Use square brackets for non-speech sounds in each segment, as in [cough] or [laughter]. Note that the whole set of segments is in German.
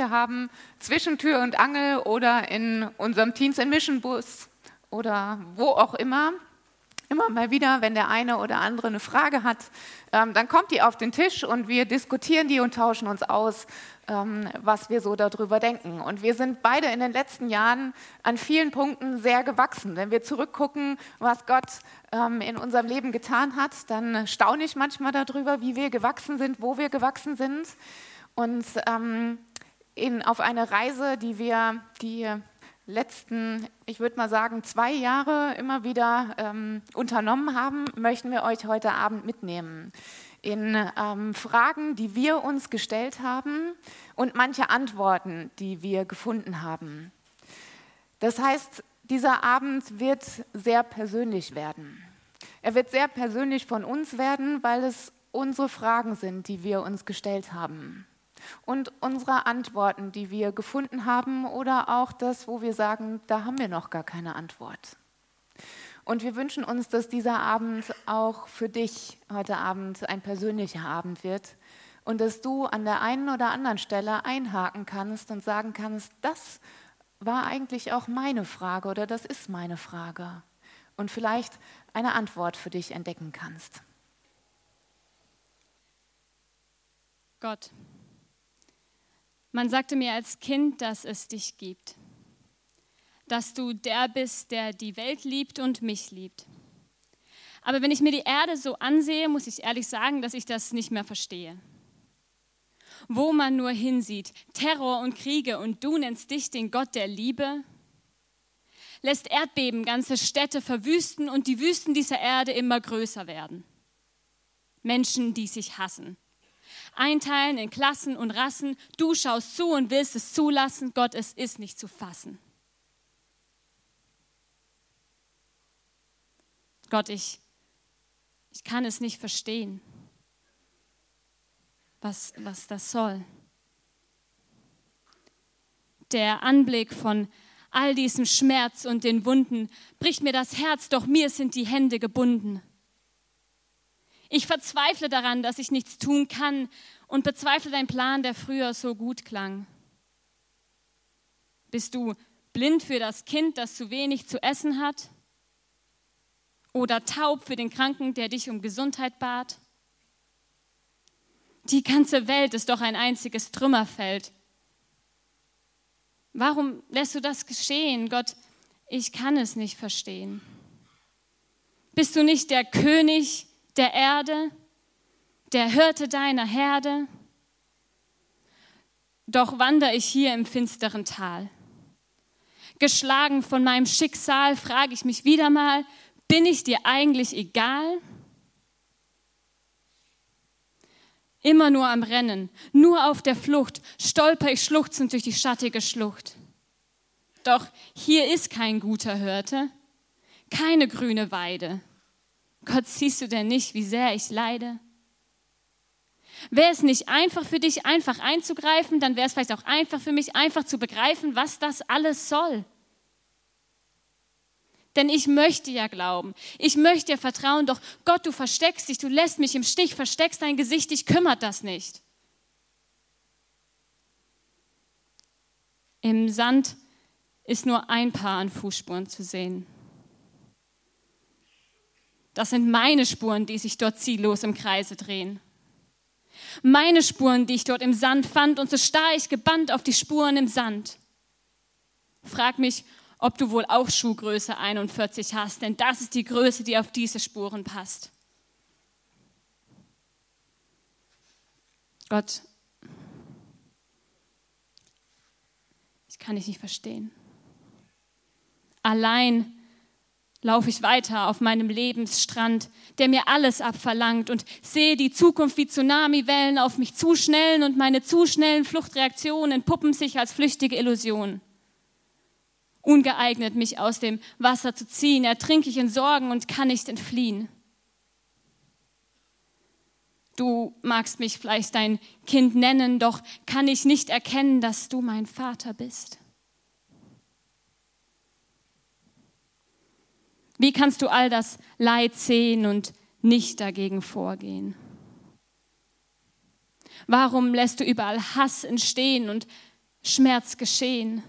Gespräche haben, zwischen Tür und Angel oder in unserem Teens in Mission Bus oder wo auch immer. Immer mal wieder, wenn der eine oder andere eine Frage hat, ähm, dann kommt die auf den Tisch und wir diskutieren die und tauschen uns aus, ähm, was wir so darüber denken. Und wir sind beide in den letzten Jahren an vielen Punkten sehr gewachsen. Wenn wir zurückgucken, was Gott ähm, in unserem Leben getan hat, dann staune ich manchmal darüber, wie wir gewachsen sind, wo wir gewachsen sind und ähm, in, auf eine Reise, die wir die letzten, ich würde mal sagen, zwei Jahre immer wieder ähm, unternommen haben, möchten wir euch heute Abend mitnehmen. In ähm, Fragen, die wir uns gestellt haben und manche Antworten, die wir gefunden haben. Das heißt, dieser Abend wird sehr persönlich werden. Er wird sehr persönlich von uns werden, weil es unsere Fragen sind, die wir uns gestellt haben und unsere Antworten, die wir gefunden haben oder auch das, wo wir sagen, da haben wir noch gar keine Antwort. Und wir wünschen uns, dass dieser Abend auch für dich heute Abend ein persönlicher Abend wird und dass du an der einen oder anderen Stelle einhaken kannst und sagen kannst, das war eigentlich auch meine Frage oder das ist meine Frage und vielleicht eine Antwort für dich entdecken kannst. Gott, man sagte mir als Kind, dass es dich gibt, dass du der bist, der die Welt liebt und mich liebt. Aber wenn ich mir die Erde so ansehe, muss ich ehrlich sagen, dass ich das nicht mehr verstehe. Wo man nur hinsieht, Terror und Kriege und du nennst dich den Gott der Liebe, lässt Erdbeben ganze Städte verwüsten und die Wüsten dieser Erde immer größer werden. Menschen, die sich hassen, einteilen in Klassen und Rassen. Du schaust zu und willst es zulassen. Gott, es ist nicht zu fassen. Gott, ich, ich kann es nicht verstehen, was, was das soll. Der Anblick von all diesem Schmerz und den Wunden bricht mir das Herz, doch mir sind die Hände gebunden. Ich verzweifle daran, dass ich nichts tun kann und bezweifle deinen Plan, der früher so gut klang. Bist du blind für das Kind, das zu wenig zu essen hat? Oder taub für den Kranken, der dich um Gesundheit bat? Die ganze Welt ist doch ein einziges Trümmerfeld. Warum lässt du das geschehen? Gott, ich kann es nicht verstehen. Bist du nicht der König, der Erde, der Hirte deiner Herde. Doch wandere ich hier im finsteren Tal. Geschlagen von meinem Schicksal frage ich mich wieder mal, bin ich dir eigentlich egal? Immer nur am Rennen, nur auf der Flucht, stolper ich schluchzend durch die schattige Schlucht. Doch hier ist kein guter Hirte, keine grüne Weide. Gott, siehst du denn nicht, wie sehr ich leide? Wäre es nicht einfach für dich, einfach einzugreifen, dann wäre es vielleicht auch einfach für mich, einfach zu begreifen, was das alles soll. Denn ich möchte ja glauben, ich möchte ja vertrauen, doch Gott, du versteckst dich, du lässt mich im Stich, versteckst dein Gesicht, dich kümmert das nicht. Im Sand ist nur ein Paar an Fußspuren zu sehen. Das sind meine Spuren, die sich dort ziellos im Kreise drehen. Meine Spuren, die ich dort im Sand fand, und so starr ich gebannt auf die Spuren im Sand. Frag mich, ob du wohl auch Schuhgröße 41 hast, denn das ist die Größe, die auf diese Spuren passt. Gott, ich kann dich nicht verstehen. Allein laufe ich weiter auf meinem Lebensstrand, der mir alles abverlangt und sehe die Zukunft wie Tsunamiwellen auf mich zuschnellen und meine zu schnellen Fluchtreaktionen entpuppen sich als flüchtige Illusion. Ungeeignet, mich aus dem Wasser zu ziehen, ertrinke ich in Sorgen und kann nicht entfliehen. Du magst mich vielleicht dein Kind nennen, doch kann ich nicht erkennen, dass du mein Vater bist. Wie kannst du all das Leid sehen und nicht dagegen vorgehen? Warum lässt du überall Hass entstehen und Schmerz geschehen?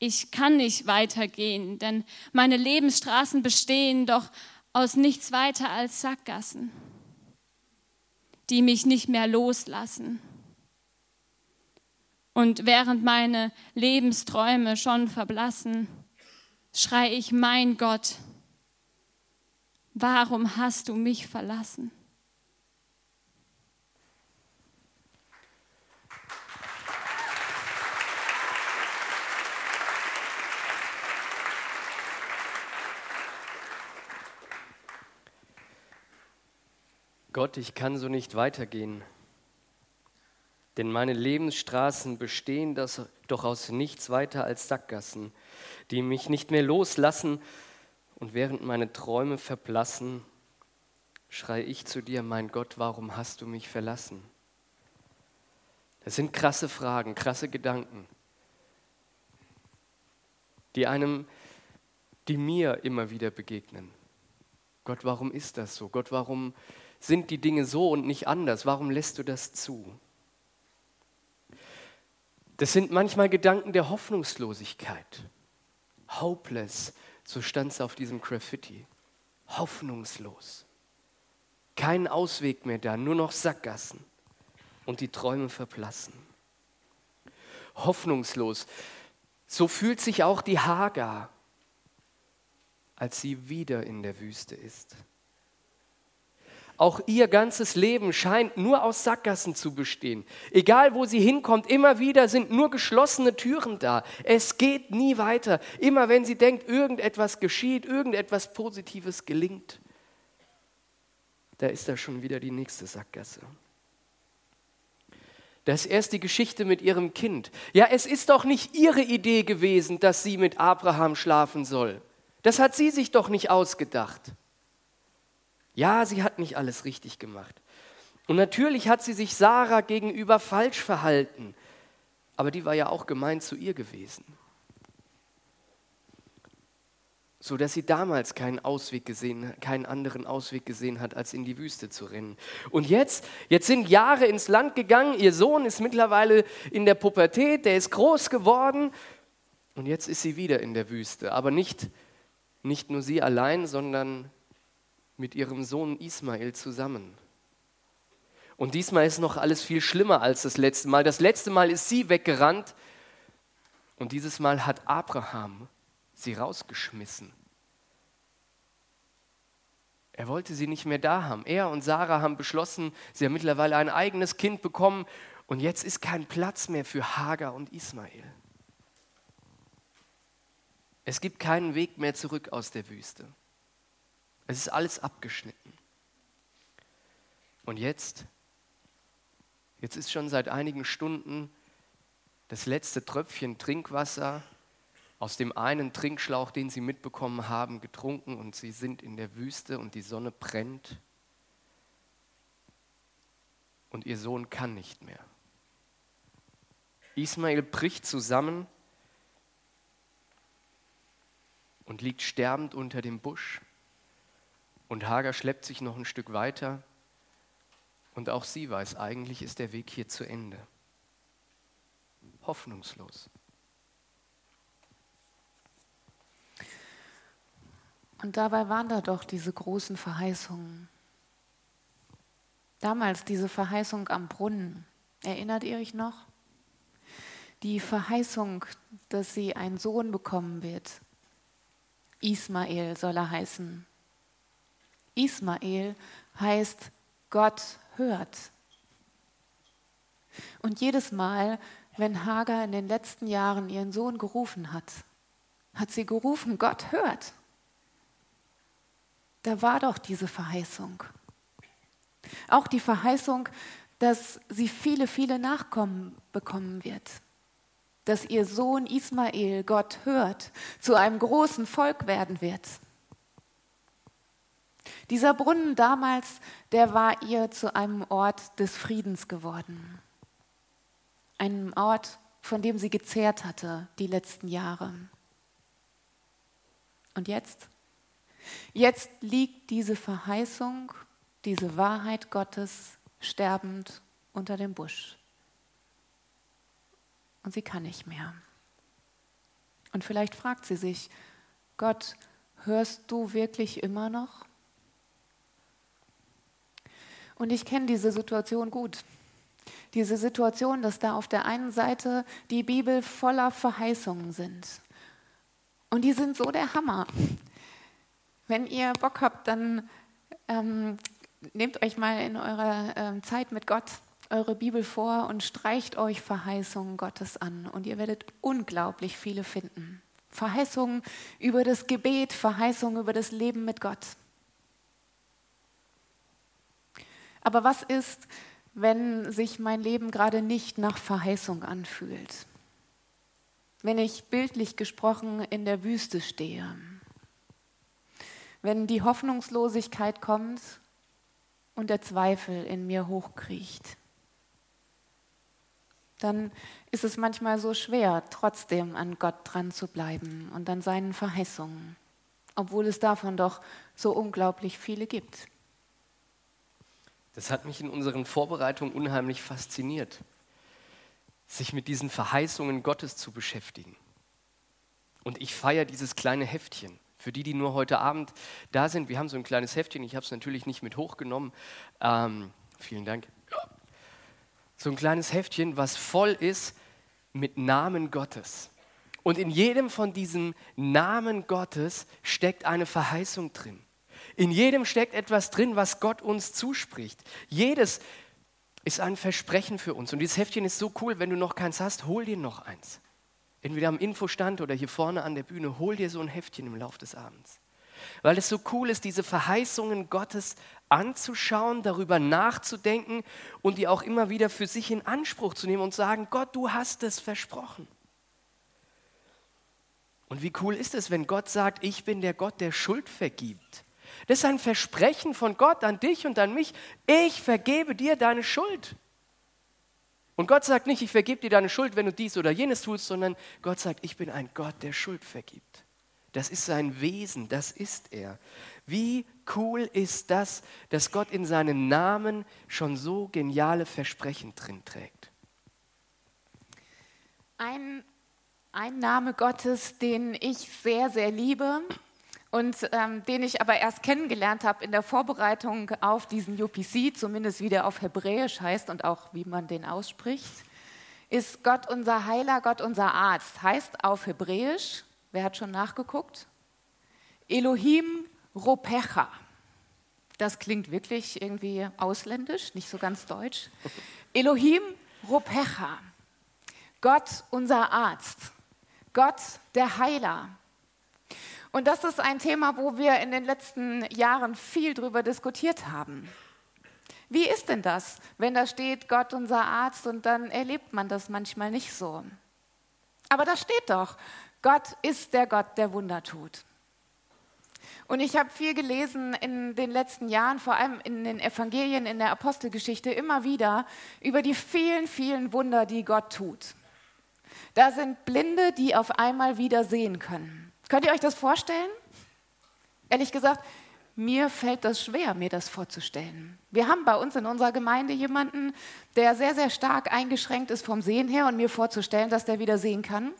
Ich kann nicht weitergehen, denn meine Lebensstraßen bestehen doch aus nichts weiter als Sackgassen, die mich nicht mehr loslassen. Und während meine Lebensträume schon verblassen, schreie ich, mein Gott, warum hast du mich verlassen? Gott, ich kann so nicht weitergehen, denn meine Lebensstraßen bestehen das doch aus nichts weiter als Sackgassen die mich nicht mehr loslassen. Und während meine Träume verblassen, schreie ich zu dir, mein Gott, warum hast du mich verlassen? Das sind krasse Fragen, krasse Gedanken, die einem, die mir immer wieder begegnen. Gott, warum ist das so? Gott, warum sind die Dinge so und nicht anders? Warum lässt du das zu? Das sind manchmal Gedanken der Hoffnungslosigkeit. Hopeless, so stand es auf diesem Graffiti. Hoffnungslos. Kein Ausweg mehr da, nur noch Sackgassen und die Träume verblassen. Hoffnungslos. So fühlt sich auch die Hagar, als sie wieder in der Wüste ist. Auch ihr ganzes Leben scheint nur aus Sackgassen zu bestehen. Egal wo sie hinkommt, immer wieder sind nur geschlossene Türen da. Es geht nie weiter. Immer wenn sie denkt, irgendetwas geschieht, irgendetwas Positives gelingt, da ist da schon wieder die nächste Sackgasse. Das ist erst die Geschichte mit ihrem Kind. Ja, es ist doch nicht ihre Idee gewesen, dass sie mit Abraham schlafen soll. Das hat sie sich doch nicht ausgedacht. Ja, sie hat nicht alles richtig gemacht. Und natürlich hat sie sich Sarah gegenüber falsch verhalten. Aber die war ja auch gemein zu ihr gewesen. So dass sie damals keinen Ausweg gesehen, keinen anderen Ausweg gesehen hat, als in die Wüste zu rennen. Und jetzt, jetzt sind Jahre ins Land gegangen. Ihr Sohn ist mittlerweile in der Pubertät, der ist groß geworden. Und jetzt ist sie wieder in der Wüste. Aber nicht, nicht nur sie allein, sondern mit ihrem Sohn Ismael zusammen. Und diesmal ist noch alles viel schlimmer als das letzte Mal. Das letzte Mal ist sie weggerannt und dieses Mal hat Abraham sie rausgeschmissen. Er wollte sie nicht mehr da haben. Er und Sarah haben beschlossen, sie haben mittlerweile ein eigenes Kind bekommen und jetzt ist kein Platz mehr für Hagar und Ismael. Es gibt keinen Weg mehr zurück aus der Wüste. Es ist alles abgeschnitten. Und jetzt, jetzt ist schon seit einigen Stunden das letzte Tröpfchen Trinkwasser aus dem einen Trinkschlauch, den sie mitbekommen haben, getrunken und sie sind in der Wüste und die Sonne brennt und ihr Sohn kann nicht mehr. Ismael bricht zusammen und liegt sterbend unter dem Busch. Und Hagar schleppt sich noch ein Stück weiter und auch sie weiß, eigentlich ist der Weg hier zu Ende. Hoffnungslos. Und dabei waren da doch diese großen Verheißungen. Damals diese Verheißung am Brunnen. Erinnert ihr euch noch? Die Verheißung, dass sie einen Sohn bekommen wird. Ismael soll er heißen. Ismael heißt Gott hört. Und jedes Mal, wenn Hagar in den letzten Jahren ihren Sohn gerufen hat, hat sie gerufen, Gott hört. Da war doch diese Verheißung. Auch die Verheißung, dass sie viele, viele Nachkommen bekommen wird. Dass ihr Sohn Ismael Gott hört, zu einem großen Volk werden wird. Dieser Brunnen damals, der war ihr zu einem Ort des Friedens geworden. Einem Ort, von dem sie gezehrt hatte die letzten Jahre. Und jetzt? Jetzt liegt diese Verheißung, diese Wahrheit Gottes sterbend unter dem Busch. Und sie kann nicht mehr. Und vielleicht fragt sie sich, Gott, hörst du wirklich immer noch? Und ich kenne diese Situation gut. Diese Situation, dass da auf der einen Seite die Bibel voller Verheißungen sind. Und die sind so der Hammer. Wenn ihr Bock habt, dann ähm, nehmt euch mal in eurer ähm, Zeit mit Gott eure Bibel vor und streicht euch Verheißungen Gottes an. Und ihr werdet unglaublich viele finden. Verheißungen über das Gebet, Verheißungen über das Leben mit Gott. Aber was ist, wenn sich mein Leben gerade nicht nach Verheißung anfühlt? Wenn ich bildlich gesprochen in der Wüste stehe? Wenn die Hoffnungslosigkeit kommt und der Zweifel in mir hochkriecht? Dann ist es manchmal so schwer, trotzdem an Gott dran zu bleiben und an seinen Verheißungen, obwohl es davon doch so unglaublich viele gibt. Das hat mich in unseren Vorbereitungen unheimlich fasziniert, sich mit diesen Verheißungen Gottes zu beschäftigen. Und ich feiere dieses kleine Heftchen. Für die, die nur heute Abend da sind, wir haben so ein kleines Heftchen, ich habe es natürlich nicht mit hochgenommen. Ähm, vielen Dank. So ein kleines Heftchen, was voll ist mit Namen Gottes. Und in jedem von diesen Namen Gottes steckt eine Verheißung drin. In jedem steckt etwas drin, was Gott uns zuspricht. Jedes ist ein Versprechen für uns. Und dieses Heftchen ist so cool, wenn du noch keins hast, hol dir noch eins. Entweder am Infostand oder hier vorne an der Bühne, hol dir so ein Heftchen im Laufe des Abends. Weil es so cool ist, diese Verheißungen Gottes anzuschauen, darüber nachzudenken und die auch immer wieder für sich in Anspruch zu nehmen und sagen, Gott, du hast es versprochen. Und wie cool ist es, wenn Gott sagt, ich bin der Gott, der Schuld vergibt. Das ist ein Versprechen von Gott an dich und an mich. Ich vergebe dir deine Schuld. Und Gott sagt nicht, ich vergebe dir deine Schuld, wenn du dies oder jenes tust, sondern Gott sagt, ich bin ein Gott, der Schuld vergibt. Das ist sein Wesen, das ist er. Wie cool ist das, dass Gott in seinen Namen schon so geniale Versprechen drin trägt. Ein, ein Name Gottes, den ich sehr, sehr liebe, und ähm, den ich aber erst kennengelernt habe in der Vorbereitung auf diesen UPC, zumindest wie der auf Hebräisch heißt und auch wie man den ausspricht, ist Gott unser Heiler, Gott unser Arzt. Heißt auf Hebräisch, wer hat schon nachgeguckt? Elohim Ropecha. Das klingt wirklich irgendwie ausländisch, nicht so ganz deutsch. Elohim Ropecha. Gott unser Arzt. Gott der Heiler. Und das ist ein Thema, wo wir in den letzten Jahren viel darüber diskutiert haben. Wie ist denn das, wenn da steht Gott unser Arzt und dann erlebt man das manchmal nicht so? Aber da steht doch, Gott ist der Gott, der Wunder tut. Und ich habe viel gelesen in den letzten Jahren, vor allem in den Evangelien, in der Apostelgeschichte, immer wieder über die vielen, vielen Wunder, die Gott tut. Da sind Blinde, die auf einmal wieder sehen können. Könnt ihr euch das vorstellen? Ehrlich gesagt, mir fällt das schwer, mir das vorzustellen. Wir haben bei uns in unserer Gemeinde jemanden, der sehr, sehr stark eingeschränkt ist vom Sehen her und mir vorzustellen, dass der wieder sehen kann,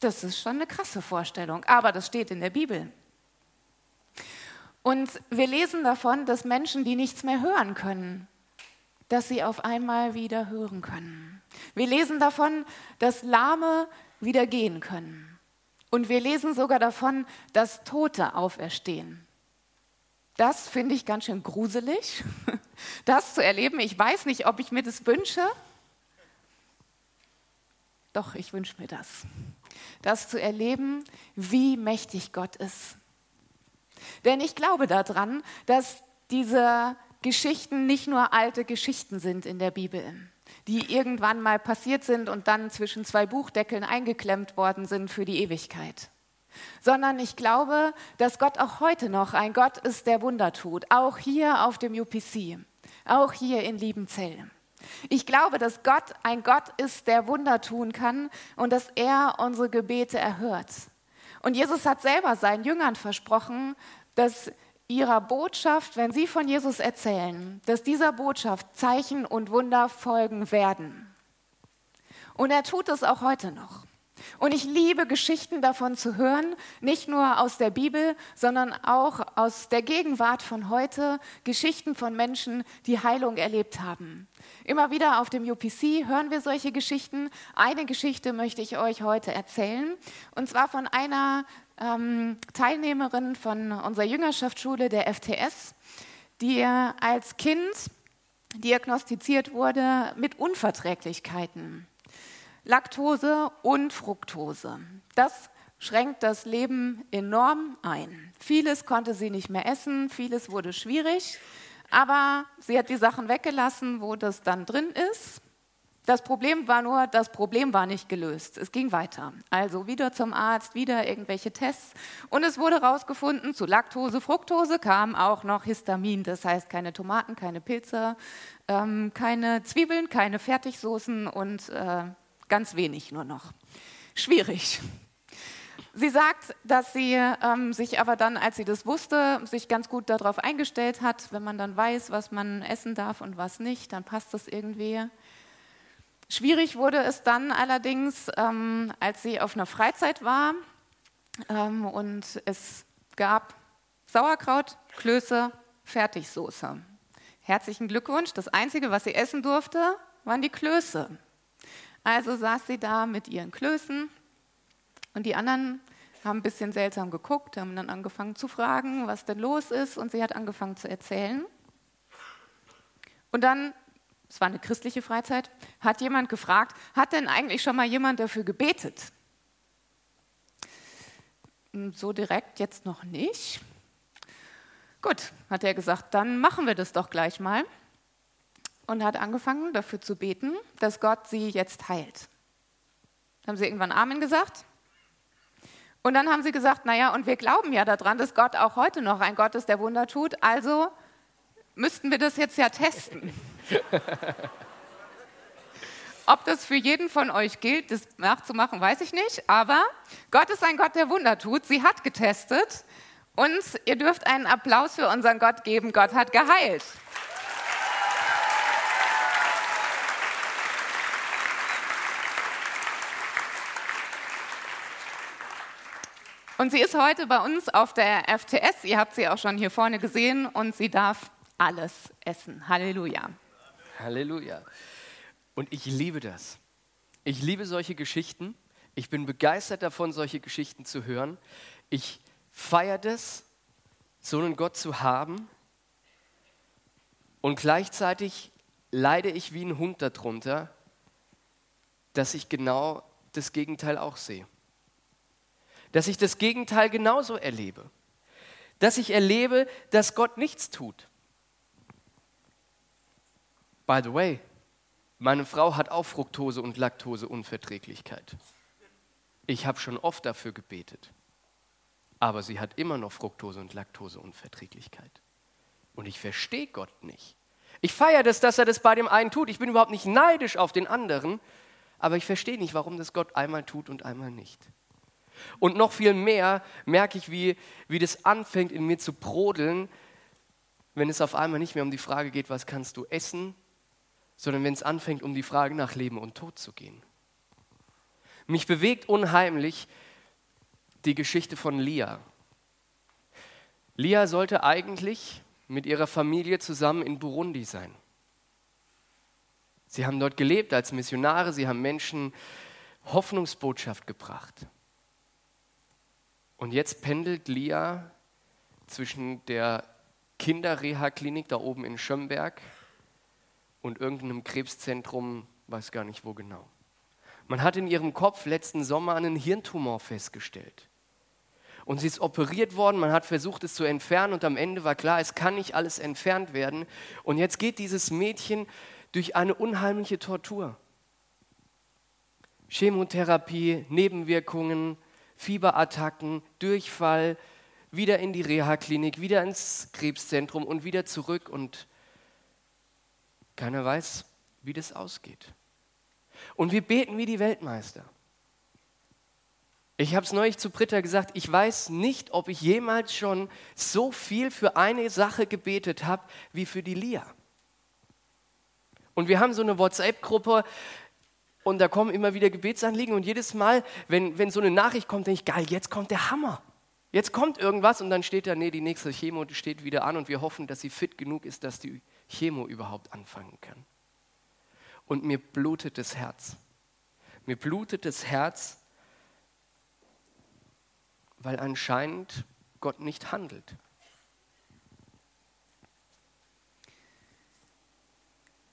das ist schon eine krasse Vorstellung. Aber das steht in der Bibel. Und wir lesen davon, dass Menschen, die nichts mehr hören können, dass sie auf einmal wieder hören können. Wir lesen davon, dass Lahme wieder gehen können. Und wir lesen sogar davon, dass Tote auferstehen. Das finde ich ganz schön gruselig, [laughs] das zu erleben. Ich weiß nicht, ob ich mir das wünsche. Doch, ich wünsche mir das. Das zu erleben, wie mächtig Gott ist. Denn ich glaube daran, dass diese Geschichten nicht nur alte Geschichten sind in der Bibel, die irgendwann mal passiert sind und dann zwischen zwei Buchdeckeln eingeklemmt worden sind für die Ewigkeit. Sondern ich glaube, dass Gott auch heute noch ein Gott ist, der Wunder tut, auch hier auf dem UPC, auch hier in Liebenzell. Ich glaube, dass Gott ein Gott ist, der Wunder tun kann und dass er unsere Gebete erhört. Und Jesus hat selber seinen Jüngern versprochen, dass ihrer Botschaft, wenn sie von Jesus erzählen, dass dieser Botschaft Zeichen und Wunder folgen werden. Und er tut es auch heute noch. Und ich liebe Geschichten davon zu hören, nicht nur aus der Bibel, sondern auch aus der Gegenwart von heute, Geschichten von Menschen, die Heilung erlebt haben. Immer wieder auf dem UPC hören wir solche Geschichten. Eine Geschichte möchte ich euch heute erzählen, und zwar von einer ähm, Teilnehmerin von unserer Jüngerschaftsschule, der FTS, die als Kind diagnostiziert wurde mit Unverträglichkeiten. Laktose und Fructose. Das schränkt das Leben enorm ein. Vieles konnte sie nicht mehr essen, vieles wurde schwierig, aber sie hat die Sachen weggelassen, wo das dann drin ist. Das Problem war nur, das Problem war nicht gelöst. Es ging weiter. Also wieder zum Arzt, wieder irgendwelche Tests. Und es wurde herausgefunden, zu Laktose, Fructose kam auch noch Histamin. Das heißt keine Tomaten, keine Pilze, ähm, keine Zwiebeln, keine Fertigsoßen und äh, ganz wenig nur noch. Schwierig. Sie sagt, dass sie ähm, sich aber dann, als sie das wusste, sich ganz gut darauf eingestellt hat. Wenn man dann weiß, was man essen darf und was nicht, dann passt das irgendwie. Schwierig wurde es dann allerdings, ähm, als sie auf einer Freizeit war ähm, und es gab Sauerkraut, Klöße, Fertigsoße. Herzlichen Glückwunsch. Das Einzige, was sie essen durfte, waren die Klöße. Also saß sie da mit ihren Klößen und die anderen haben ein bisschen seltsam geguckt, haben dann angefangen zu fragen, was denn los ist und sie hat angefangen zu erzählen. Und dann es war eine christliche Freizeit, hat jemand gefragt, hat denn eigentlich schon mal jemand dafür gebetet? Hm, so direkt jetzt noch nicht. Gut, hat er gesagt, dann machen wir das doch gleich mal. Und hat angefangen dafür zu beten, dass Gott sie jetzt heilt. Dann haben sie irgendwann Amen gesagt. Und dann haben sie gesagt, naja, und wir glauben ja daran, dass Gott auch heute noch ein Gott ist, der Wunder tut. Also müssten wir das jetzt ja testen. [laughs] Ob das für jeden von euch gilt, das nachzumachen, weiß ich nicht. Aber Gott ist ein Gott, der Wunder tut. Sie hat getestet. Und ihr dürft einen Applaus für unseren Gott geben. Gott hat geheilt. Und sie ist heute bei uns auf der FTS. Ihr habt sie auch schon hier vorne gesehen. Und sie darf alles essen. Halleluja. Halleluja. Und ich liebe das. Ich liebe solche Geschichten. Ich bin begeistert davon, solche Geschichten zu hören. Ich feiere das, so einen Gott zu haben. Und gleichzeitig leide ich wie ein Hund darunter, dass ich genau das Gegenteil auch sehe. Dass ich das Gegenteil genauso erlebe. Dass ich erlebe, dass Gott nichts tut. By the way, meine Frau hat auch Fructose- und Laktoseunverträglichkeit. Ich habe schon oft dafür gebetet. Aber sie hat immer noch Fructose- und Laktoseunverträglichkeit. Und ich verstehe Gott nicht. Ich feiere das, dass er das bei dem einen tut. Ich bin überhaupt nicht neidisch auf den anderen. Aber ich verstehe nicht, warum das Gott einmal tut und einmal nicht. Und noch viel mehr merke ich, wie, wie das anfängt in mir zu brodeln, wenn es auf einmal nicht mehr um die Frage geht, was kannst du essen, sondern wenn es anfängt, um die Frage nach Leben und Tod zu gehen. Mich bewegt unheimlich die Geschichte von Lia. Lia sollte eigentlich mit ihrer Familie zusammen in Burundi sein. Sie haben dort gelebt als Missionare, sie haben Menschen Hoffnungsbotschaft gebracht. Und jetzt pendelt Lia zwischen der Kinderreha-Klinik da oben in Schömberg und irgendeinem Krebszentrum, weiß gar nicht wo genau. Man hat in ihrem Kopf letzten Sommer einen Hirntumor festgestellt. Und sie ist operiert worden, man hat versucht, es zu entfernen und am Ende war klar, es kann nicht alles entfernt werden. Und jetzt geht dieses Mädchen durch eine unheimliche Tortur. Chemotherapie, Nebenwirkungen, Fieberattacken, Durchfall, wieder in die Reha-Klinik, wieder ins Krebszentrum und wieder zurück und keiner weiß, wie das ausgeht. Und wir beten wie die Weltmeister. Ich habe es neulich zu Britta gesagt, ich weiß nicht, ob ich jemals schon so viel für eine Sache gebetet habe wie für die Lia. Und wir haben so eine WhatsApp-Gruppe und da kommen immer wieder Gebetsanliegen und jedes Mal, wenn, wenn so eine Nachricht kommt, denke ich, geil, jetzt kommt der Hammer. Jetzt kommt irgendwas und dann steht da, nee, die nächste Chemo steht wieder an und wir hoffen, dass sie fit genug ist, dass die Chemo überhaupt anfangen kann. Und mir blutet das Herz. Mir blutet das Herz, weil anscheinend Gott nicht handelt.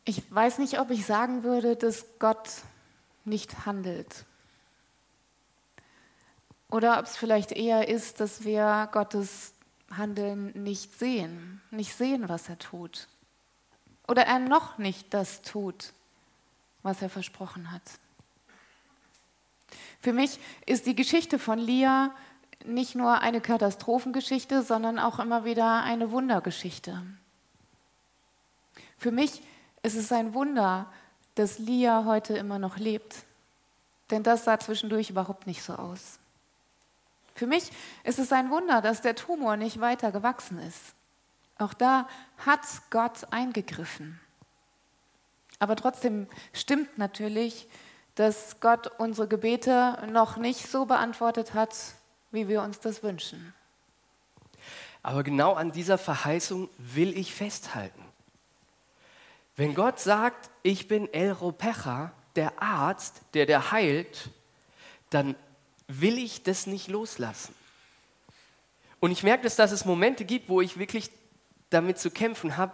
Ich weiß nicht, ob ich sagen würde, dass Gott nicht handelt. Oder ob es vielleicht eher ist, dass wir Gottes Handeln nicht sehen, nicht sehen, was er tut. Oder er noch nicht das tut, was er versprochen hat. Für mich ist die Geschichte von Lia nicht nur eine Katastrophengeschichte, sondern auch immer wieder eine Wundergeschichte. Für mich ist es ein Wunder, dass Lia heute immer noch lebt. Denn das sah zwischendurch überhaupt nicht so aus. Für mich ist es ein Wunder, dass der Tumor nicht weiter gewachsen ist. Auch da hat Gott eingegriffen. Aber trotzdem stimmt natürlich, dass Gott unsere Gebete noch nicht so beantwortet hat, wie wir uns das wünschen. Aber genau an dieser Verheißung will ich festhalten. Wenn Gott sagt, ich bin El Ropecha, der Arzt, der der heilt, dann will ich das nicht loslassen. Und ich merke, dass, dass es Momente gibt, wo ich wirklich damit zu kämpfen habe,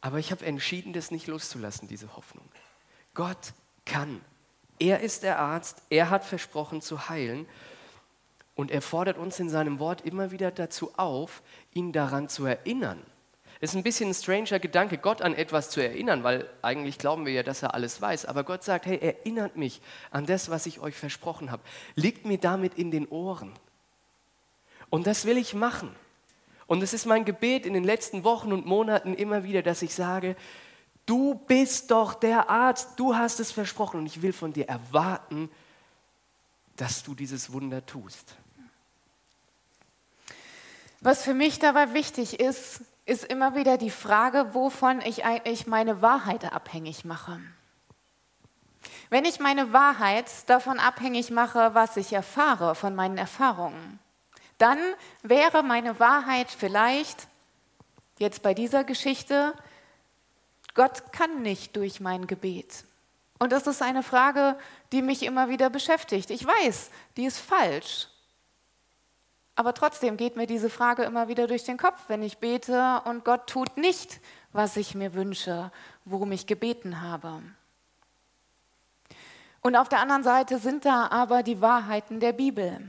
aber ich habe entschieden, das nicht loszulassen, diese Hoffnung. Gott kann. Er ist der Arzt, er hat versprochen zu heilen und er fordert uns in seinem Wort immer wieder dazu auf, ihn daran zu erinnern. Ist ein bisschen ein stranger Gedanke, Gott an etwas zu erinnern, weil eigentlich glauben wir ja, dass er alles weiß. Aber Gott sagt, hey, erinnert mich an das, was ich euch versprochen habe. Liegt mir damit in den Ohren. Und das will ich machen. Und es ist mein Gebet in den letzten Wochen und Monaten immer wieder, dass ich sage, du bist doch der Arzt, du hast es versprochen und ich will von dir erwarten, dass du dieses Wunder tust. Was für mich dabei wichtig ist, ist immer wieder die Frage, wovon ich eigentlich meine Wahrheit abhängig mache. Wenn ich meine Wahrheit davon abhängig mache, was ich erfahre, von meinen Erfahrungen, dann wäre meine Wahrheit vielleicht, jetzt bei dieser Geschichte, Gott kann nicht durch mein Gebet. Und das ist eine Frage, die mich immer wieder beschäftigt. Ich weiß, die ist falsch. Aber trotzdem geht mir diese Frage immer wieder durch den Kopf, wenn ich bete und Gott tut nicht, was ich mir wünsche, worum ich gebeten habe. Und auf der anderen Seite sind da aber die Wahrheiten der Bibel.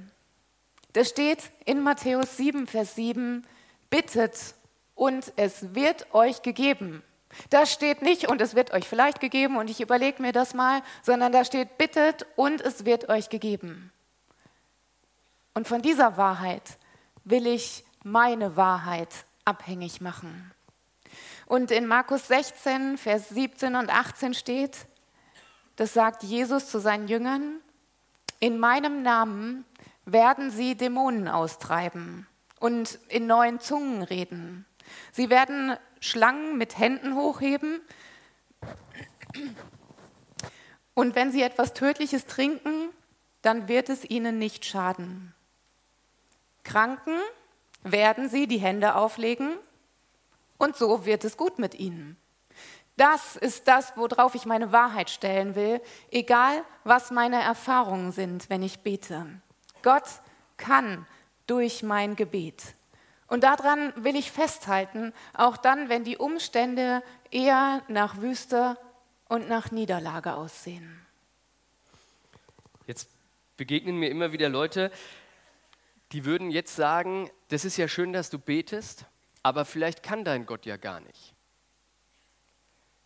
Da steht in Matthäus 7, Vers 7, bittet und es wird euch gegeben. Da steht nicht und es wird euch vielleicht gegeben und ich überlege mir das mal, sondern da steht bittet und es wird euch gegeben. Und von dieser Wahrheit will ich meine Wahrheit abhängig machen. Und in Markus 16, Vers 17 und 18 steht, das sagt Jesus zu seinen Jüngern, in meinem Namen werden sie Dämonen austreiben und in neuen Zungen reden. Sie werden Schlangen mit Händen hochheben und wenn sie etwas Tödliches trinken, dann wird es ihnen nicht schaden. Kranken werden sie die Hände auflegen und so wird es gut mit ihnen. Das ist das, worauf ich meine Wahrheit stellen will, egal was meine Erfahrungen sind, wenn ich bete. Gott kann durch mein Gebet. Und daran will ich festhalten, auch dann, wenn die Umstände eher nach Wüste und nach Niederlage aussehen. Jetzt begegnen mir immer wieder Leute, die würden jetzt sagen, das ist ja schön, dass du betest, aber vielleicht kann dein Gott ja gar nicht.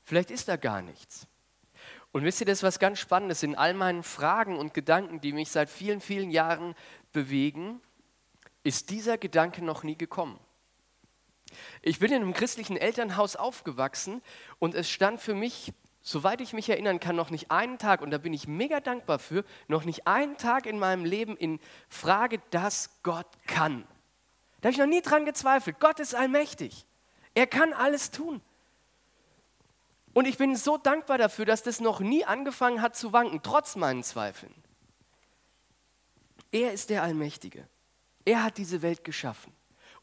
Vielleicht ist da gar nichts. Und wisst ihr, das ist was ganz Spannendes. In all meinen Fragen und Gedanken, die mich seit vielen, vielen Jahren bewegen, ist dieser Gedanke noch nie gekommen. Ich bin in einem christlichen Elternhaus aufgewachsen und es stand für mich, soweit ich mich erinnern kann, noch nicht einen Tag, und da bin ich mega dankbar für, noch nicht einen Tag in meinem Leben in Frage, dass Gott kann. Da habe ich noch nie dran gezweifelt. Gott ist allmächtig. Er kann alles tun. Und ich bin so dankbar dafür, dass das noch nie angefangen hat zu wanken, trotz meinen Zweifeln. Er ist der Allmächtige. Er hat diese Welt geschaffen.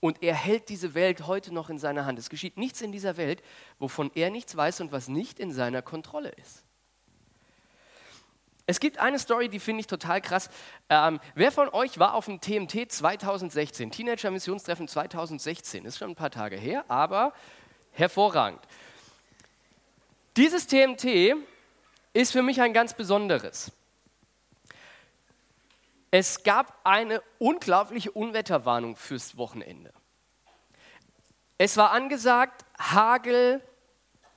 Und er hält diese Welt heute noch in seiner Hand. Es geschieht nichts in dieser Welt, wovon er nichts weiß und was nicht in seiner Kontrolle ist. Es gibt eine Story, die finde ich total krass. Ähm, wer von euch war auf dem TMT 2016, Teenager Missionstreffen 2016? Ist schon ein paar Tage her, aber hervorragend. Dieses TMT ist für mich ein ganz besonderes. Es gab eine unglaubliche Unwetterwarnung fürs Wochenende. Es war angesagt Hagel,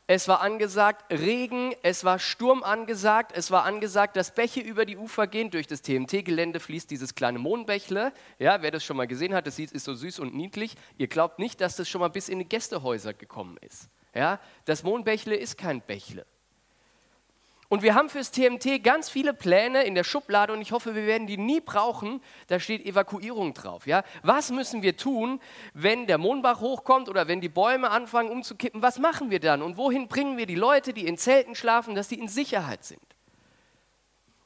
es war angesagt Regen, es war Sturm angesagt, es war angesagt, dass Bäche über die Ufer gehen. Durch das TMT-Gelände fließt dieses kleine Mohnbächle. Ja, wer das schon mal gesehen hat, das ist so süß und niedlich. Ihr glaubt nicht, dass das schon mal bis in die Gästehäuser gekommen ist. Ja, das Mohnbächle ist kein Bächle. Und wir haben fürs TMT ganz viele Pläne in der Schublade und ich hoffe, wir werden die nie brauchen. Da steht Evakuierung drauf. Ja? Was müssen wir tun, wenn der Mohnbach hochkommt oder wenn die Bäume anfangen umzukippen? Was machen wir dann? Und wohin bringen wir die Leute, die in Zelten schlafen, dass sie in Sicherheit sind?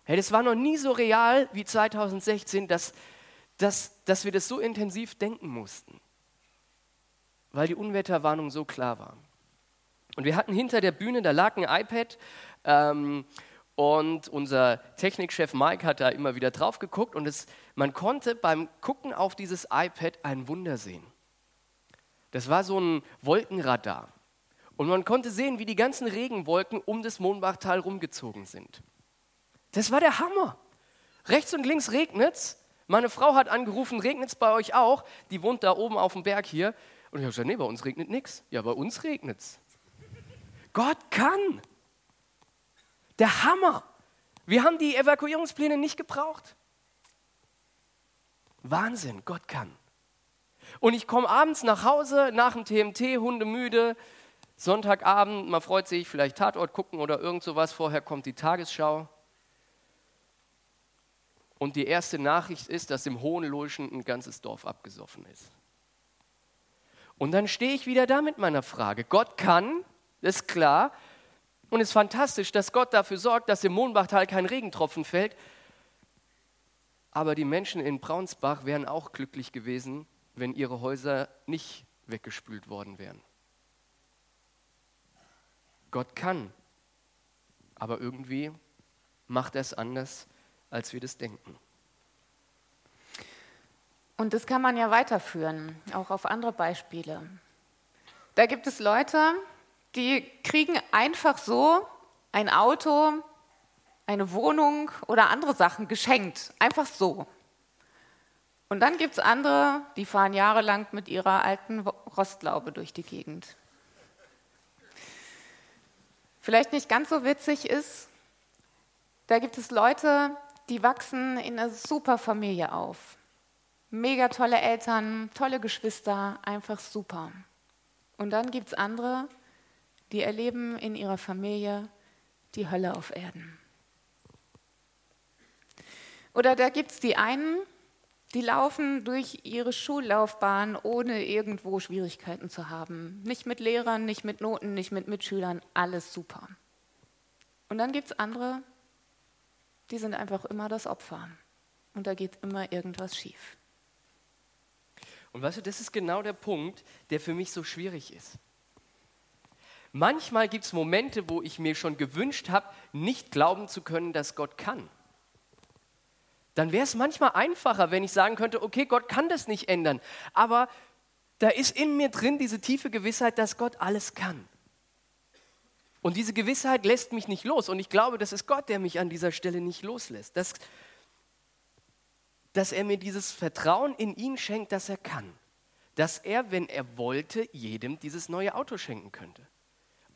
Hey, das war noch nie so real wie 2016, dass, dass, dass wir das so intensiv denken mussten, weil die Unwetterwarnung so klar war. Und wir hatten hinter der Bühne, da lag ein iPad ähm, und unser Technikchef Mike hat da immer wieder drauf geguckt und es, man konnte beim Gucken auf dieses iPad ein Wunder sehen. Das war so ein Wolkenradar. Und man konnte sehen, wie die ganzen Regenwolken um das Mohnbachtal rumgezogen sind. Das war der Hammer. Rechts und links regnet's. Meine Frau hat angerufen, regnet's bei euch auch? Die wohnt da oben auf dem Berg hier. Und ich habe gesagt, nee, bei uns regnet nichts. Ja, bei uns regnet's. Gott kann. Der Hammer. Wir haben die Evakuierungspläne nicht gebraucht. Wahnsinn, Gott kann. Und ich komme abends nach Hause nach dem TMT, hundemüde, Sonntagabend, man freut sich, vielleicht Tatort gucken oder irgend sowas. Vorher kommt die Tagesschau. Und die erste Nachricht ist, dass im Hohenloischen ein ganzes Dorf abgesoffen ist. Und dann stehe ich wieder da mit meiner Frage. Gott kann, das ist klar, und es ist fantastisch, dass Gott dafür sorgt, dass im Mohnbachtal kein Regentropfen fällt. Aber die Menschen in Braunsbach wären auch glücklich gewesen, wenn ihre Häuser nicht weggespült worden wären. Gott kann, aber irgendwie macht er es anders, als wir das denken. Und das kann man ja weiterführen, auch auf andere Beispiele. Da gibt es Leute, die kriegen einfach so ein Auto, eine Wohnung oder andere Sachen geschenkt. Einfach so. Und dann gibt es andere, die fahren jahrelang mit ihrer alten Rostlaube durch die Gegend. Vielleicht nicht ganz so witzig ist, da gibt es Leute, die wachsen in einer super Familie auf. Mega tolle Eltern, tolle Geschwister, einfach super. Und dann gibt es andere, die erleben in ihrer Familie die Hölle auf Erden. Oder da gibt es die einen, die laufen durch ihre Schullaufbahn, ohne irgendwo Schwierigkeiten zu haben. Nicht mit Lehrern, nicht mit Noten, nicht mit Mitschülern, alles super. Und dann gibt es andere, die sind einfach immer das Opfer. Und da geht immer irgendwas schief. Und weißt du, das ist genau der Punkt, der für mich so schwierig ist. Manchmal gibt es Momente, wo ich mir schon gewünscht habe, nicht glauben zu können, dass Gott kann. Dann wäre es manchmal einfacher, wenn ich sagen könnte, okay, Gott kann das nicht ändern. Aber da ist in mir drin diese tiefe Gewissheit, dass Gott alles kann. Und diese Gewissheit lässt mich nicht los. Und ich glaube, das ist Gott, der mich an dieser Stelle nicht loslässt. Dass, dass er mir dieses Vertrauen in ihn schenkt, dass er kann. Dass er, wenn er wollte, jedem dieses neue Auto schenken könnte.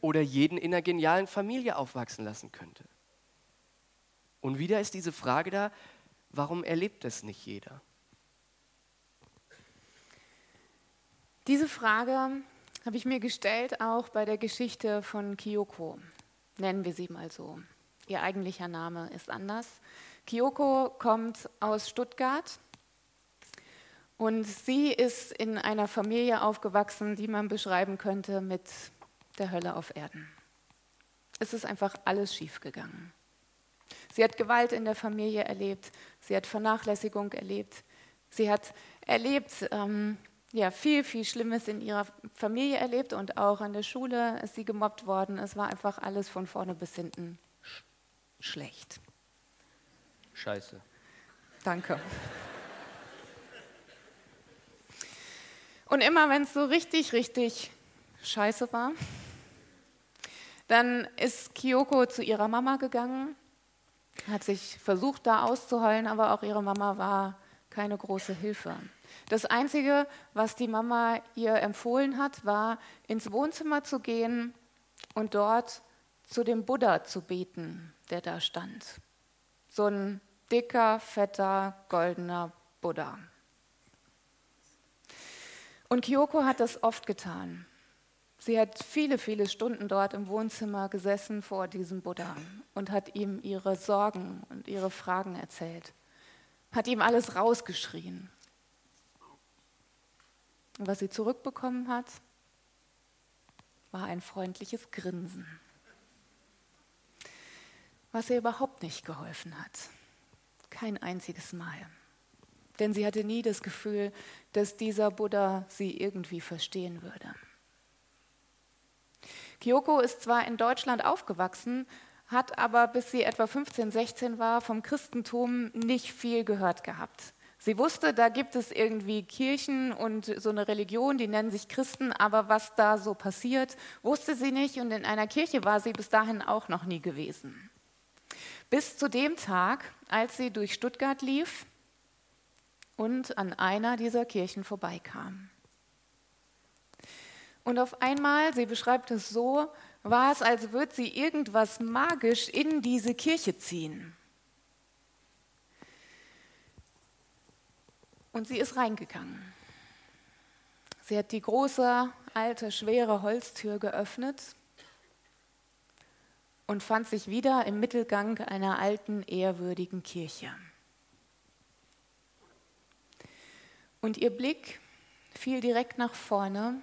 Oder jeden in einer genialen Familie aufwachsen lassen könnte. Und wieder ist diese Frage da, warum erlebt es nicht jeder? Diese Frage habe ich mir gestellt, auch bei der Geschichte von Kyoko. Nennen wir sie mal so. Ihr eigentlicher Name ist anders. Kyoko kommt aus Stuttgart und sie ist in einer Familie aufgewachsen, die man beschreiben könnte mit der Hölle auf Erden. Es ist einfach alles schiefgegangen. Sie hat Gewalt in der Familie erlebt, sie hat Vernachlässigung erlebt, sie hat erlebt, ähm, ja, viel, viel Schlimmes in ihrer Familie erlebt und auch an der Schule ist sie gemobbt worden. Es war einfach alles von vorne bis hinten sch schlecht. Scheiße. Danke. Und immer wenn es so richtig, richtig scheiße war, dann ist Kyoko zu ihrer Mama gegangen, hat sich versucht, da auszuheulen, aber auch ihre Mama war keine große Hilfe. Das Einzige, was die Mama ihr empfohlen hat, war, ins Wohnzimmer zu gehen und dort zu dem Buddha zu beten, der da stand. So ein dicker, fetter, goldener Buddha. Und Kyoko hat das oft getan. Sie hat viele, viele Stunden dort im Wohnzimmer gesessen vor diesem Buddha und hat ihm ihre Sorgen und ihre Fragen erzählt, hat ihm alles rausgeschrien. Und was sie zurückbekommen hat, war ein freundliches Grinsen, was ihr überhaupt nicht geholfen hat. Kein einziges Mal. Denn sie hatte nie das Gefühl, dass dieser Buddha sie irgendwie verstehen würde. Kyoko ist zwar in Deutschland aufgewachsen, hat aber bis sie etwa 15, 16 war vom Christentum nicht viel gehört gehabt. Sie wusste, da gibt es irgendwie Kirchen und so eine Religion, die nennen sich Christen, aber was da so passiert, wusste sie nicht und in einer Kirche war sie bis dahin auch noch nie gewesen. Bis zu dem Tag, als sie durch Stuttgart lief und an einer dieser Kirchen vorbeikam. Und auf einmal, sie beschreibt es so, war es, als würde sie irgendwas magisch in diese Kirche ziehen. Und sie ist reingegangen. Sie hat die große, alte, schwere Holztür geöffnet und fand sich wieder im Mittelgang einer alten, ehrwürdigen Kirche. Und ihr Blick fiel direkt nach vorne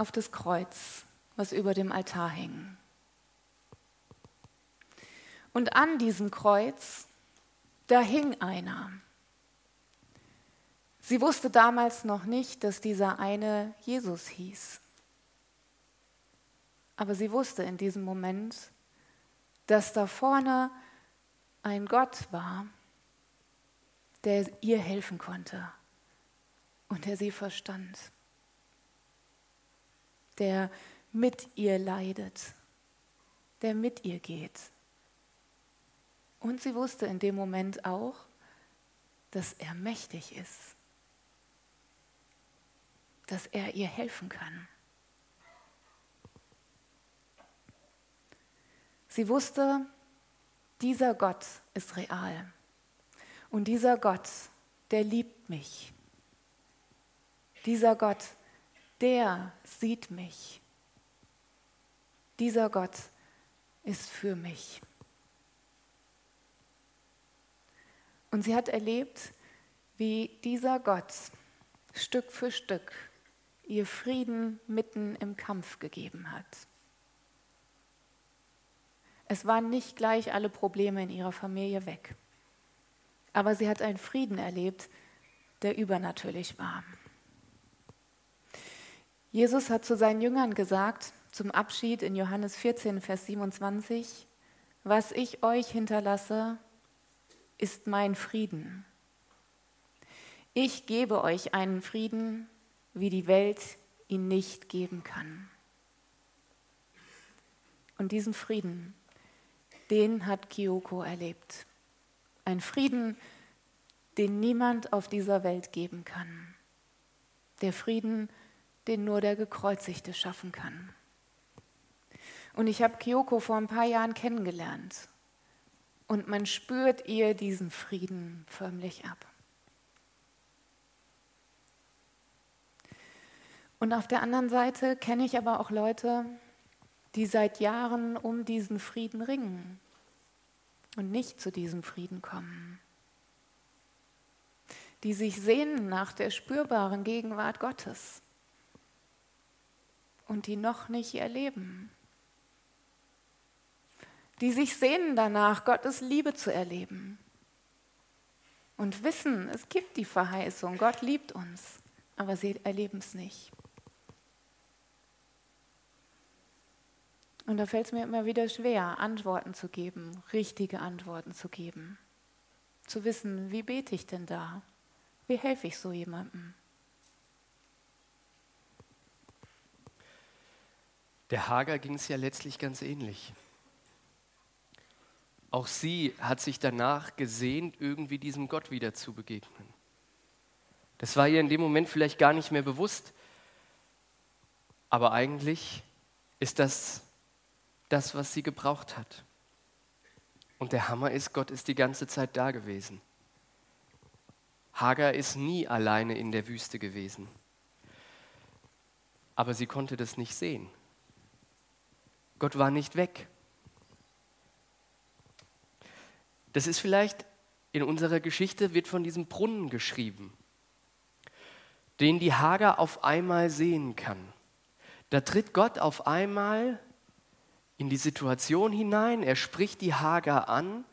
auf das Kreuz, was über dem Altar hing. Und an diesem Kreuz, da hing einer. Sie wusste damals noch nicht, dass dieser eine Jesus hieß. Aber sie wusste in diesem Moment, dass da vorne ein Gott war, der ihr helfen konnte und der sie verstand, der mit ihr leidet, der mit ihr geht. Und sie wusste in dem Moment auch, dass er mächtig ist dass er ihr helfen kann. Sie wusste, dieser Gott ist real. Und dieser Gott, der liebt mich. Dieser Gott, der sieht mich. Dieser Gott ist für mich. Und sie hat erlebt, wie dieser Gott Stück für Stück ihr Frieden mitten im Kampf gegeben hat. Es waren nicht gleich alle Probleme in ihrer Familie weg, aber sie hat einen Frieden erlebt, der übernatürlich war. Jesus hat zu seinen Jüngern gesagt, zum Abschied in Johannes 14, Vers 27, was ich euch hinterlasse, ist mein Frieden. Ich gebe euch einen Frieden, wie die Welt ihn nicht geben kann. Und diesen Frieden, den hat Kyoko erlebt. Ein Frieden, den niemand auf dieser Welt geben kann. Der Frieden, den nur der Gekreuzigte schaffen kann. Und ich habe Kyoko vor ein paar Jahren kennengelernt. Und man spürt ihr diesen Frieden förmlich ab. Und auf der anderen Seite kenne ich aber auch Leute, die seit Jahren um diesen Frieden ringen und nicht zu diesem Frieden kommen. Die sich sehnen nach der spürbaren Gegenwart Gottes und die noch nicht erleben. Die sich sehnen danach, Gottes Liebe zu erleben und wissen, es gibt die Verheißung, Gott liebt uns, aber sie erleben es nicht. Und da fällt es mir immer wieder schwer, Antworten zu geben, richtige Antworten zu geben. Zu wissen, wie bete ich denn da? Wie helfe ich so jemandem? Der Hager ging es ja letztlich ganz ähnlich. Auch sie hat sich danach gesehnt, irgendwie diesem Gott wieder zu begegnen. Das war ihr in dem Moment vielleicht gar nicht mehr bewusst, aber eigentlich ist das das, was sie gebraucht hat. Und der Hammer ist, Gott ist die ganze Zeit da gewesen. Hagar ist nie alleine in der Wüste gewesen. Aber sie konnte das nicht sehen. Gott war nicht weg. Das ist vielleicht in unserer Geschichte wird von diesem Brunnen geschrieben, den die Hagar auf einmal sehen kann. Da tritt Gott auf einmal in die Situation hinein, er spricht die Hagar an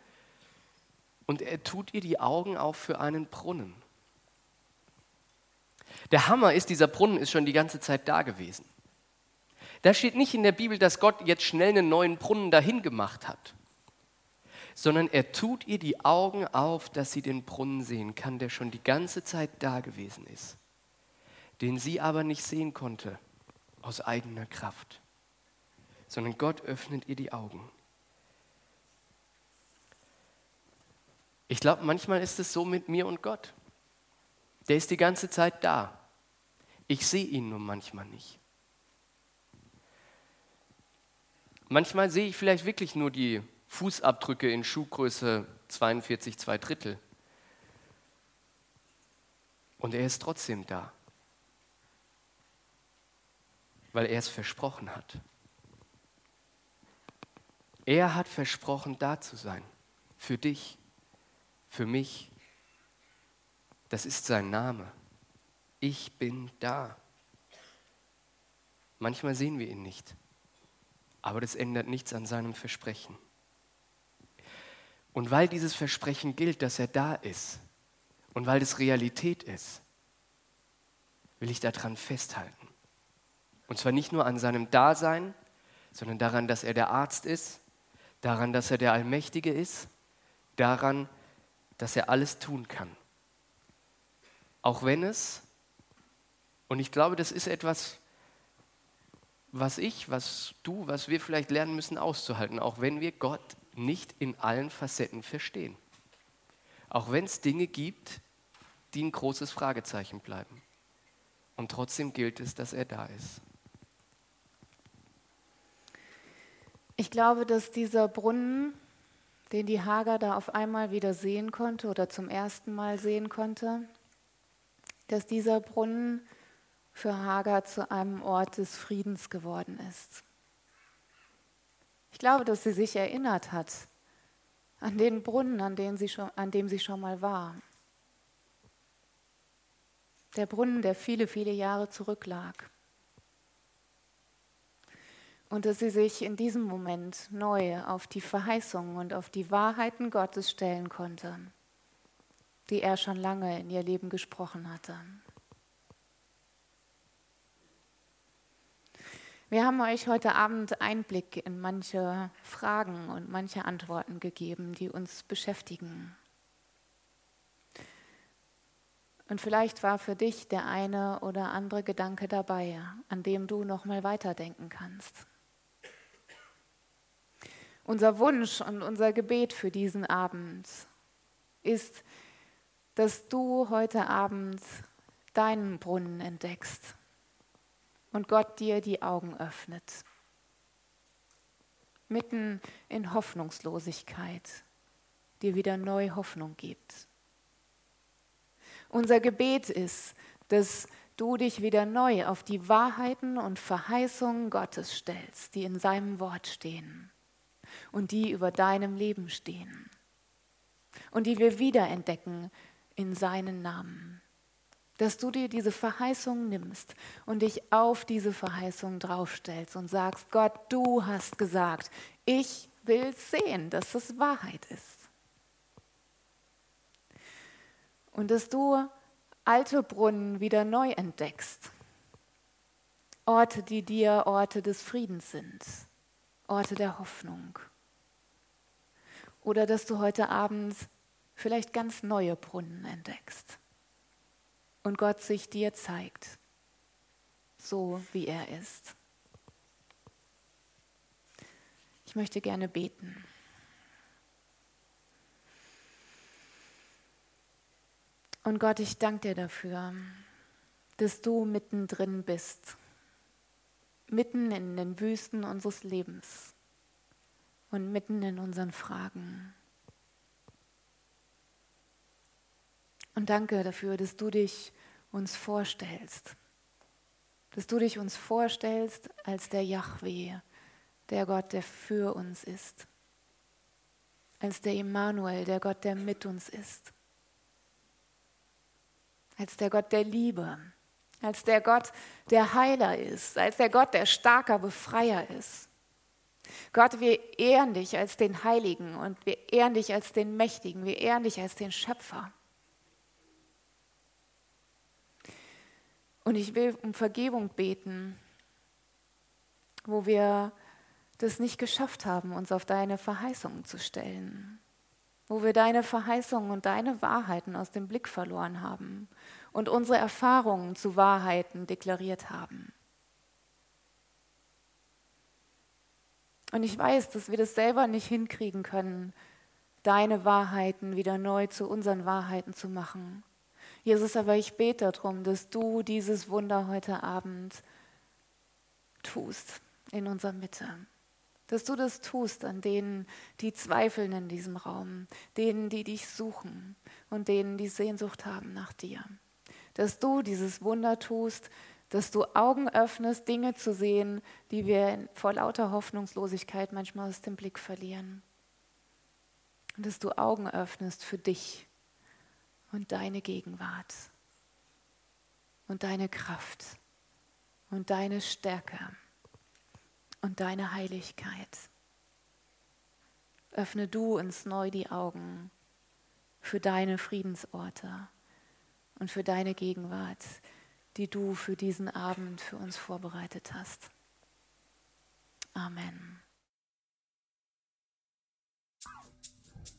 und er tut ihr die Augen auf für einen Brunnen. Der Hammer ist, dieser Brunnen ist schon die ganze Zeit da gewesen. Da steht nicht in der Bibel, dass Gott jetzt schnell einen neuen Brunnen dahin gemacht hat, sondern er tut ihr die Augen auf, dass sie den Brunnen sehen kann, der schon die ganze Zeit da gewesen ist, den sie aber nicht sehen konnte aus eigener Kraft sondern Gott öffnet ihr die Augen. Ich glaube, manchmal ist es so mit mir und Gott. Der ist die ganze Zeit da. Ich sehe ihn nur manchmal nicht. Manchmal sehe ich vielleicht wirklich nur die Fußabdrücke in Schuhgröße 42, 2 Drittel. Und er ist trotzdem da, weil er es versprochen hat. Er hat versprochen, da zu sein. Für dich, für mich. Das ist sein Name. Ich bin da. Manchmal sehen wir ihn nicht, aber das ändert nichts an seinem Versprechen. Und weil dieses Versprechen gilt, dass er da ist und weil das Realität ist, will ich daran festhalten. Und zwar nicht nur an seinem Dasein, sondern daran, dass er der Arzt ist, daran, dass er der Allmächtige ist, daran, dass er alles tun kann. Auch wenn es, und ich glaube, das ist etwas, was ich, was du, was wir vielleicht lernen müssen auszuhalten, auch wenn wir Gott nicht in allen Facetten verstehen. Auch wenn es Dinge gibt, die ein großes Fragezeichen bleiben. Und trotzdem gilt es, dass er da ist. Ich glaube, dass dieser Brunnen, den die Hager da auf einmal wieder sehen konnte oder zum ersten Mal sehen konnte, dass dieser Brunnen für Hagar zu einem Ort des Friedens geworden ist. Ich glaube, dass sie sich erinnert hat an den Brunnen, an, den sie schon, an dem sie schon mal war. Der Brunnen, der viele, viele Jahre zurücklag und dass sie sich in diesem Moment neu auf die Verheißungen und auf die Wahrheiten Gottes stellen konnte, die er schon lange in ihr Leben gesprochen hatte. Wir haben euch heute Abend Einblick in manche Fragen und manche Antworten gegeben, die uns beschäftigen. Und vielleicht war für dich der eine oder andere Gedanke dabei, an dem du noch mal weiterdenken kannst. Unser Wunsch und unser Gebet für diesen Abend ist, dass du heute Abend deinen Brunnen entdeckst und Gott dir die Augen öffnet. Mitten in Hoffnungslosigkeit dir wieder neu Hoffnung gibt. Unser Gebet ist, dass du dich wieder neu auf die Wahrheiten und Verheißungen Gottes stellst, die in seinem Wort stehen und die über deinem Leben stehen und die wir wiederentdecken in seinen Namen. Dass du dir diese Verheißung nimmst und dich auf diese Verheißung draufstellst und sagst, Gott, du hast gesagt, ich will sehen, dass es Wahrheit ist. Und dass du alte Brunnen wieder neu entdeckst. Orte, die dir Orte des Friedens sind, Orte der Hoffnung. Oder dass du heute Abend vielleicht ganz neue Brunnen entdeckst und Gott sich dir zeigt, so wie er ist. Ich möchte gerne beten. Und Gott, ich danke dir dafür, dass du mittendrin bist, mitten in den Wüsten unseres Lebens und mitten in unseren Fragen. Und danke dafür, dass du dich uns vorstellst, dass du dich uns vorstellst als der Yahweh, der Gott, der für uns ist, als der Immanuel, der Gott, der mit uns ist. Als der Gott der Liebe, als der Gott, der Heiler ist, als der Gott, der starker Befreier ist. Gott, wir ehren dich als den Heiligen und wir ehren dich als den Mächtigen, wir ehren dich als den Schöpfer. Und ich will um Vergebung beten, wo wir das nicht geschafft haben, uns auf deine Verheißungen zu stellen wo wir deine Verheißungen und deine Wahrheiten aus dem Blick verloren haben und unsere Erfahrungen zu Wahrheiten deklariert haben. Und ich weiß, dass wir das selber nicht hinkriegen können, deine Wahrheiten wieder neu zu unseren Wahrheiten zu machen. Jesus, aber ich bete darum, dass du dieses Wunder heute Abend tust in unserer Mitte dass du das tust an denen, die zweifeln in diesem Raum, denen, die dich suchen und denen, die Sehnsucht haben nach dir. Dass du dieses Wunder tust, dass du Augen öffnest, Dinge zu sehen, die wir vor lauter Hoffnungslosigkeit manchmal aus dem Blick verlieren. Und dass du Augen öffnest für dich und deine Gegenwart und deine Kraft und deine Stärke und deine Heiligkeit. Öffne du uns neu die Augen für deine Friedensorte und für deine Gegenwart, die du für diesen Abend für uns vorbereitet hast. Amen.